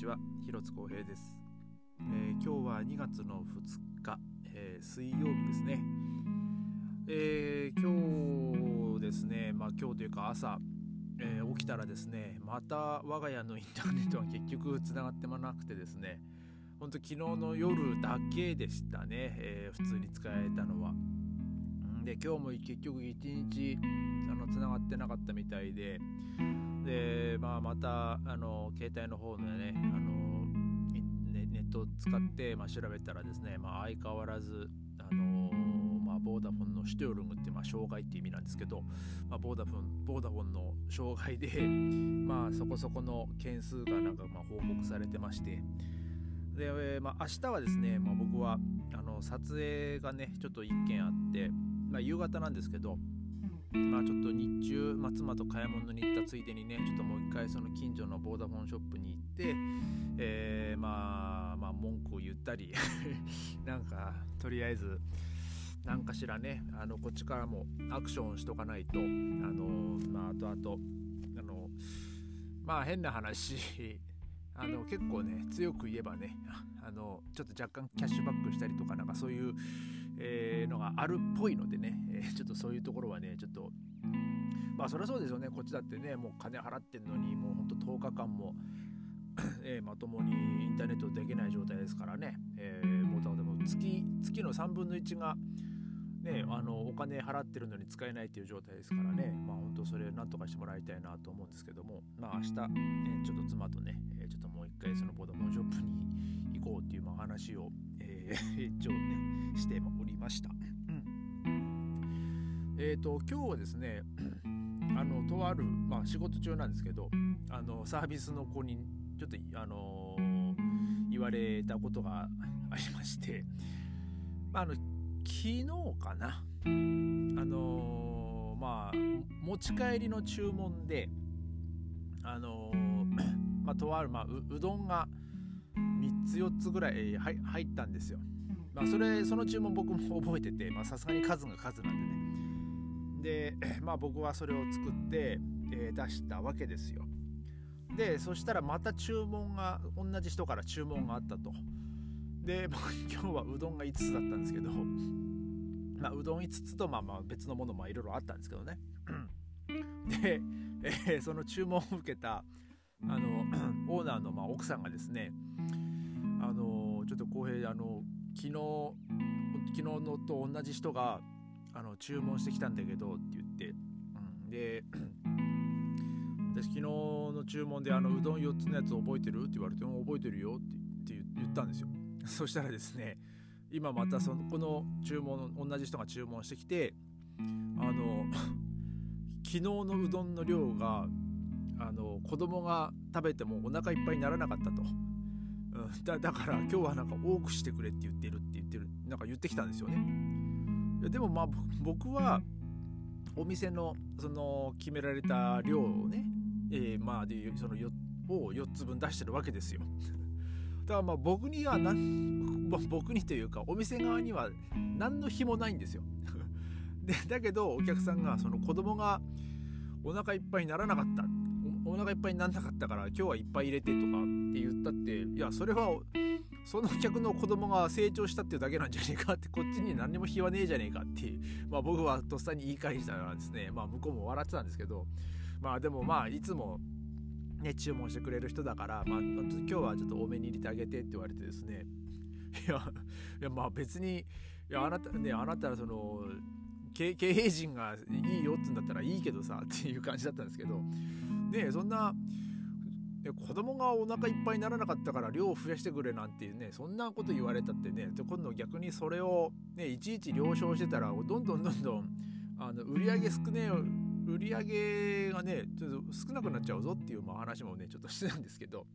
ちは広津光平です、えー今日は2月の2日、えー水曜日ですね、えー今日ですねまあ今日というか朝、え起きたらですねまた我が家のインターネットが結局つながってもなくてですねほんと昨日の夜だけでしたね、え普通に使えたのは。で今日も結局一日あの繋がってなかったみたいでで、まあ、またあの携帯の方でねあのネネットを使って、まあ、調べたらですね、まあ、相変わらずあの、まあ、ボーダフォンのシュトヨルムって、まあ、障害っていう意味なんですけど、まあ、ボーダフォンボーダフォンの障害で、まあ、そこそこの件数がなんかまあ報告されてまして。で、えまあ、明日はですね、まあ、僕はあの撮影がねちょっと一件あって、まあ、夕方なんですけどまあちょっと日中、まあ、妻と買い物に行ったついでにねちょっともう一回その近所のボーダフォンショップに行って、えーまあまあ文句を言ったり なんかとりあえず何かしらねあのこっちからもアクションしとかないとあのまああとあとあのまあ変な話 あの結構ね強く言えばねあのちょっと若干キャッシュバックしたりとかなんかそういう、あるっぽいのでね、えー ちょっとそういうところはねちょっとまあそりゃそうですよね。こっちだってねもう金払ってんのにもうほんと10日間も、えーまともにインターネットできない状態ですからね、えーもうでも月月の3分の1がね、あのお金払ってるのに使えないっていう状態ですからね、まあ本当それなんとかしてもらいたいなと思うんですけども、まあ明日、えちょっと妻とね、えちょっともう一回そのボーダフォンショップに行こうっていうまあ話を、えー 一応ね、しておりました。えっ、と、今日はですね、あの、とある、まあ仕事中なんですけど、あの、サービスの子にちょっと、あの言われたことがありまして、まあ、あの昨日かなあのまあ持ち帰りの注文であの まあとある、まあ、ううどんが3つ4つぐらいはい入ったんですよ。まあそれその注文僕も覚えててさすがに数が数なんでね。で まあ僕はそれを作って、えー出したわけですよ。でそしたらまた注文が同じ人から注文があったと。で 僕今日はうどんが5つだったんですけどまあうどん5つとまあまあ別のものもいろいろあったんですけどね。で、えーその注文を受けたあの オーナーのまあ奥さんがですねあのちょっと浩平あの昨日昨日のと同じ人があの注文してきたんだけどって言って、うん、で私昨日の注文であのうどん4つのやつ覚えてる？って言われてうん覚えてるよってって言ったんですよ。そしたらですね今またそのこの注文同じ人が注文してきてあの 昨日のうどんの量があの子供が食べてもお腹いっぱいにならなかったと、うん、だだから今日はなんか多くしてくれって言ってるって言ってるなんか言ってきたんですよね。でもまあ僕はお店のその決められた量をね、えーまあでそのよを4つ分出してるわけですよ。だからまあ僕にはなん、まあ僕にというかお店側には何の日もないんですよ。でだけどお客さんがその子供がお腹いっぱいにならなかった。おお腹いっぱいにならなかったから今日はいっぱい入れてとかって言ったっていやそれはその客の子供が成長したっていうだけなんじゃねえかってこっちに何にも非はねえじゃねえかっていうまあ僕はとっさに言い返したらですね。まあ向こうも笑ってたんですけどまあでもまあいつもね注文してくれる人だからまあ今日はちょっと多めに入れてあげてって言われてですね。いやいやまあ別にいやあなたねあなたはその経営陣がいいよって言うんだったらいいけどさっていう感じだったんですけど。ねそんなで子供がお腹いっぱいにならなかったから量を増やしてくれなんていうねそんなこと言われたってねで今度逆にそれをねいちいち了承してたらどんどんどんどんあの売り上げ少ねえよ売り上げがねちょっと少なくなっちゃうぞっていうまあ話もねちょっとしてたんですけど。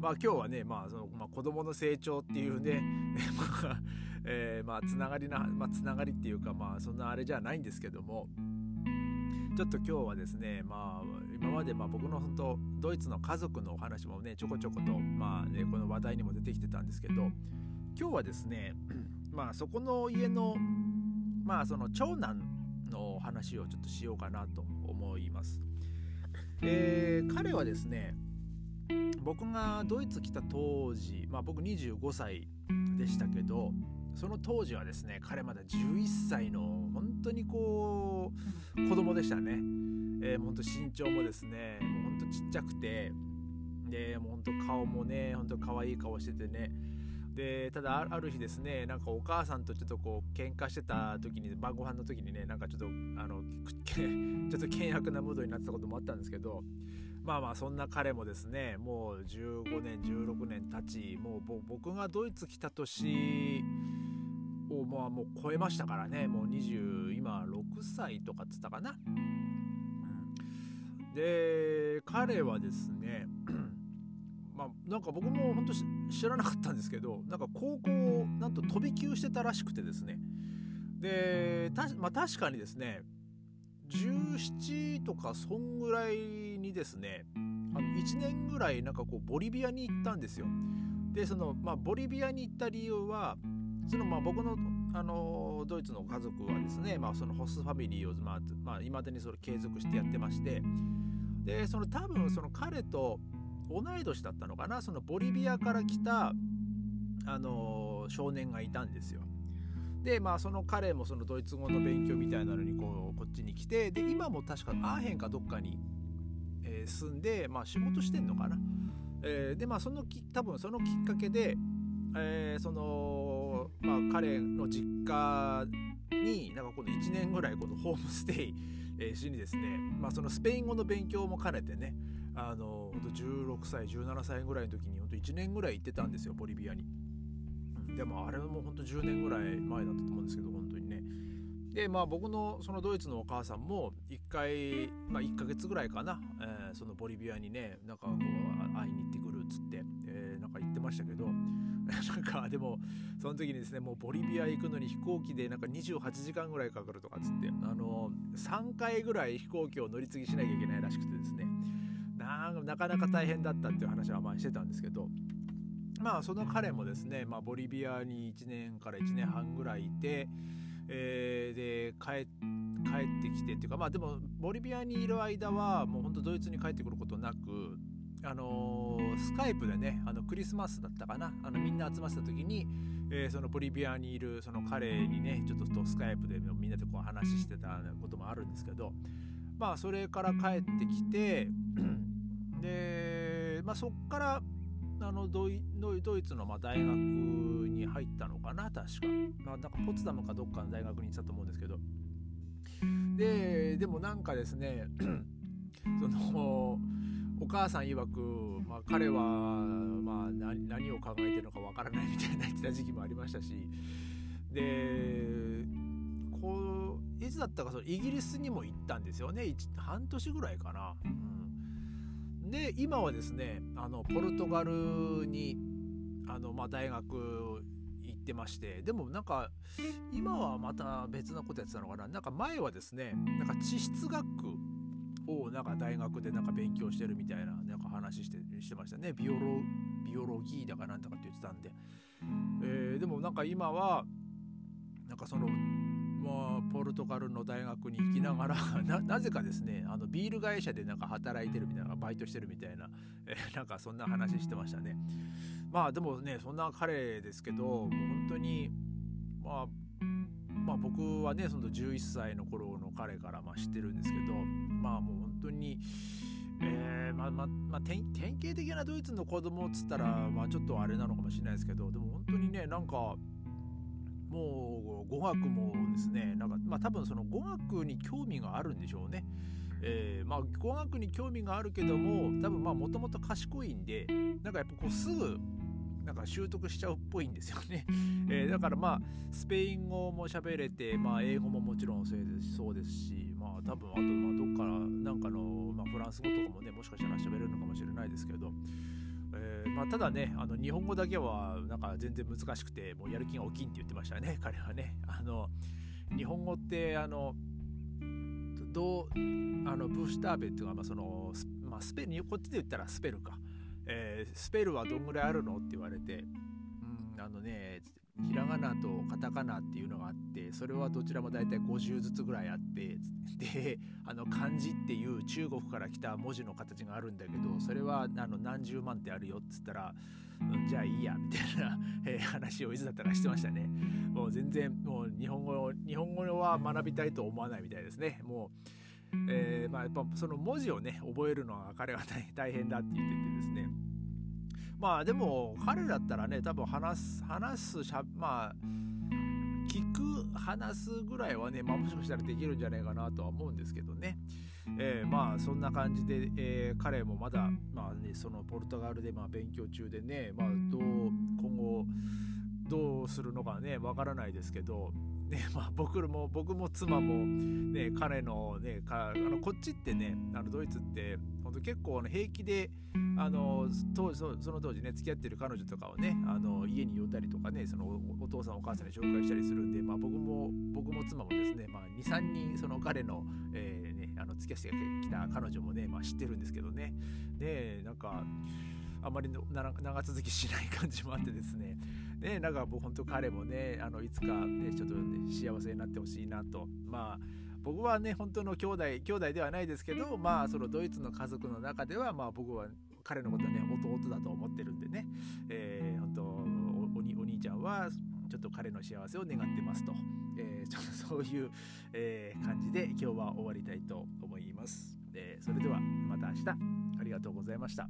まあ今日はねまあその、まあ、子供の成長っていうね まあ、えーまあつながりなまあつながりっていうかまあそんなあれじゃないんですけども。ちょっと今日はですねまあ今までまあ僕の本当ドイツの家族のお話もねちょこちょことまあねこの話題にも出てきてたんですけど今日はですねまあそこの家のまあその長男の話をちょっとしようかなと思います。えー彼はですね僕がドイツ来た当時、まあ、僕25歳でしたけどその当時はですね彼まだ11歳の本当にこう子供でしたね、えー、本当身長もですねもう本当ちっちゃくてでもう本当顔もね本当可愛い顔しててねでただある日ですねなんかお母さんとちょっとこう喧嘩してた時に晩ご飯の時にねなんかちょっとあの ちょっと険悪なムードになってたこともあったんですけどまあまあそんな彼もですねもう15年16年経ちもう僕がドイツ来た年をまあもう超えましたからねもう20今6歳とかっつったかな。で彼はですね まあなんか僕も本当知らなかったんですけどなんか高校なんと飛び級してたらしくてですね。でまあ、確かにですね17とかそんぐらいにですねあの1年ぐらいなんかこうボリビアに行ったんですよ。でその、まあ、ボリビアに行った理由はそのまあ僕のあのドイツの家族はですね、まあ、そのホスファミリーを、まあまあ、未だにそれ継続してやってましてでその多分その彼と同い年だったのかなそのボリビアから来た、あの少年がいたんですよ。でまあその彼もそのドイツ語の勉強みたいなのにこうこっちに来てで今も確かアーヘンかどっかに、えー、住んで、まあ、仕事してんのかな。えー、でまあそのき多分そのきっかけで、えー、そのまあ彼の実家になんかこの1年ぐらいこのホームステイ、えー、しにですね、まあ、そのスペイン語の勉強も兼ねてねあの16歳17歳ぐらいの時に本当1年ぐらい行ってたんですよボリビアに。でもあれもうほんと10年ぐらい前だったと思うんですけど本当にね。でまあ僕のそのドイツのお母さんも1回、まあ、1ヶ月ぐらいかな、えー、そのボリビアにねなんかこう会いに行ってくるっつって、えー、なんか言ってましたけど なんかでもその時にですねもうボリビア行くのに飛行機でなんか28時間ぐらいかかるとかっつってあの3回ぐらい飛行機を乗り継ぎしなきゃいけないらしくてですね。なかなか大変だったっていう話はまあしてたんですけど。まあその彼もですね、まあ、ボリビアに1年から1年半ぐらいいて、えー、で帰帰ってきてっていうかまあでもボリビアにいる間はもうほんとドイツに帰ってくることなくあの、スカイプでねあのクリスマスだったかな？あのみんな集まってた時に、えー、そのボリビアにいるその彼にねちょっとスカイプでみんなでこう話してたこともあるんですけどまあそれから帰ってきて で、まあ、そっからあのドイドイツのま大学に入ったのかな？確か、まあ、なんかポツダムかどっかの大学に行ってたと思うんですけど。ででもなんかですね そのお母さん曰く、まあ、彼は、まあ、何を考えてるのかわからないみたいな言ってた時期もありましたしでこういつだったかそのイギリスにも行ったんですよね。半年ぐらいかな。うん、で今はですねあのポルトガルにあの、まあ、大学行ってましてでもなんか今はまた別なことやってたのかな。なんか前はですねなんか地質学をなんか大学でなんか勉強してるみたいななんか話してしてましたね。ビオロビオロギーだかなんだかって言ってたんで、えー、でもなんか今はなんかそのまあ、ポルトガルの大学に行きながら なぜかですねあのビール会社でなんか働いてるみたいなバイトしてるみたいな、えー、なんかそんな話してましたね。まあでもねそんな彼ですけどもう本当にまあまあ僕はねその11歳の頃の彼からまあ知ってるんですけどまあもう本当にえー、まあまあ、まあ、典型的なドイツの子供っつったら、まあ、ちょっとあれなのかもしれないですけどでも本当にねなんかもう語学もですねなんかまあ多分その語学に興味があるんでしょうね。えー、まあ語学に興味があるけども多分まあもともと賢いんでなんかやっぱこうすぐなんか習得しちゃうっぽいんですよね。えー、だからまあスペイン語も喋れて、まあ、英語ももちろんそうですしまあ多分あとまあどっからなんかの、まあ、フランス語とかもねもしかしたら喋れるのかもしれないですけど、えー、まあ、ただねあの日本語だけはなんか全然難しくてもうやる気が大きいって言ってましたね 彼はね。あの日本語ってあのどうあのブーシュターベっていうのはまあその、まあ、スペこっちで言ったらスペルか。えー、スペルはどんぐらいあるのって言われて、うん、あのね、ひらがなとカタカナっていうのがあってそれはどちらも大体50ずつぐらいあって であの漢字っていう中国から来た文字の形があるんだけどそれはあの何十万ってあるよっつったら、うん、じゃあいいやみたいな、話をいつだったかしてましたね。もう全然もう日本語日本語は学びたいと思わないみたいですね。もう、えー、まあやっぱその文字をね覚えるのは彼は 大変だって言っててですね。まあでも彼だったらね多分話す話すしゃまあ聞く話すぐらいはね、まあ、もしかしたらできるんじゃないかなとは思うんですけどね、えー、まあそんな感じで、えー、彼もまだ、まあね、そのポルトガルでまあ勉強中でね、まあ、どう今後どうするのかねわからないですけどねまあ、僕も僕も妻も、ね、彼の,、ね、かあのこっちってねあのドイツって本当結構あの平気であの当時その当時ね付き合ってる彼女とかをねあの家に呼んだりとかねそのお父さんお母さんに紹介したりするんで、まあ、僕も僕も妻もですね、まあ、23人その彼の、えーね、あの付き合ってきた彼女もね、まあ、知ってるんですけどね。でなんかあまり長続きしない感じもあってですね。ねなんか僕本当彼もねあのいつかねちょっと、ね、幸せになってほしいなと。まあ僕はね本当の兄弟兄弟ではないですけどまあそのドイツの家族の中ではまあ僕は彼のことはね弟だと思ってるんでね、えー、本当お兄ちゃんはちょっと彼の幸せを願ってますと、えー、ちょっとそういう、えー、感じで今日は終わりたいと思います、えー、それではまた明日。ありがとうございました。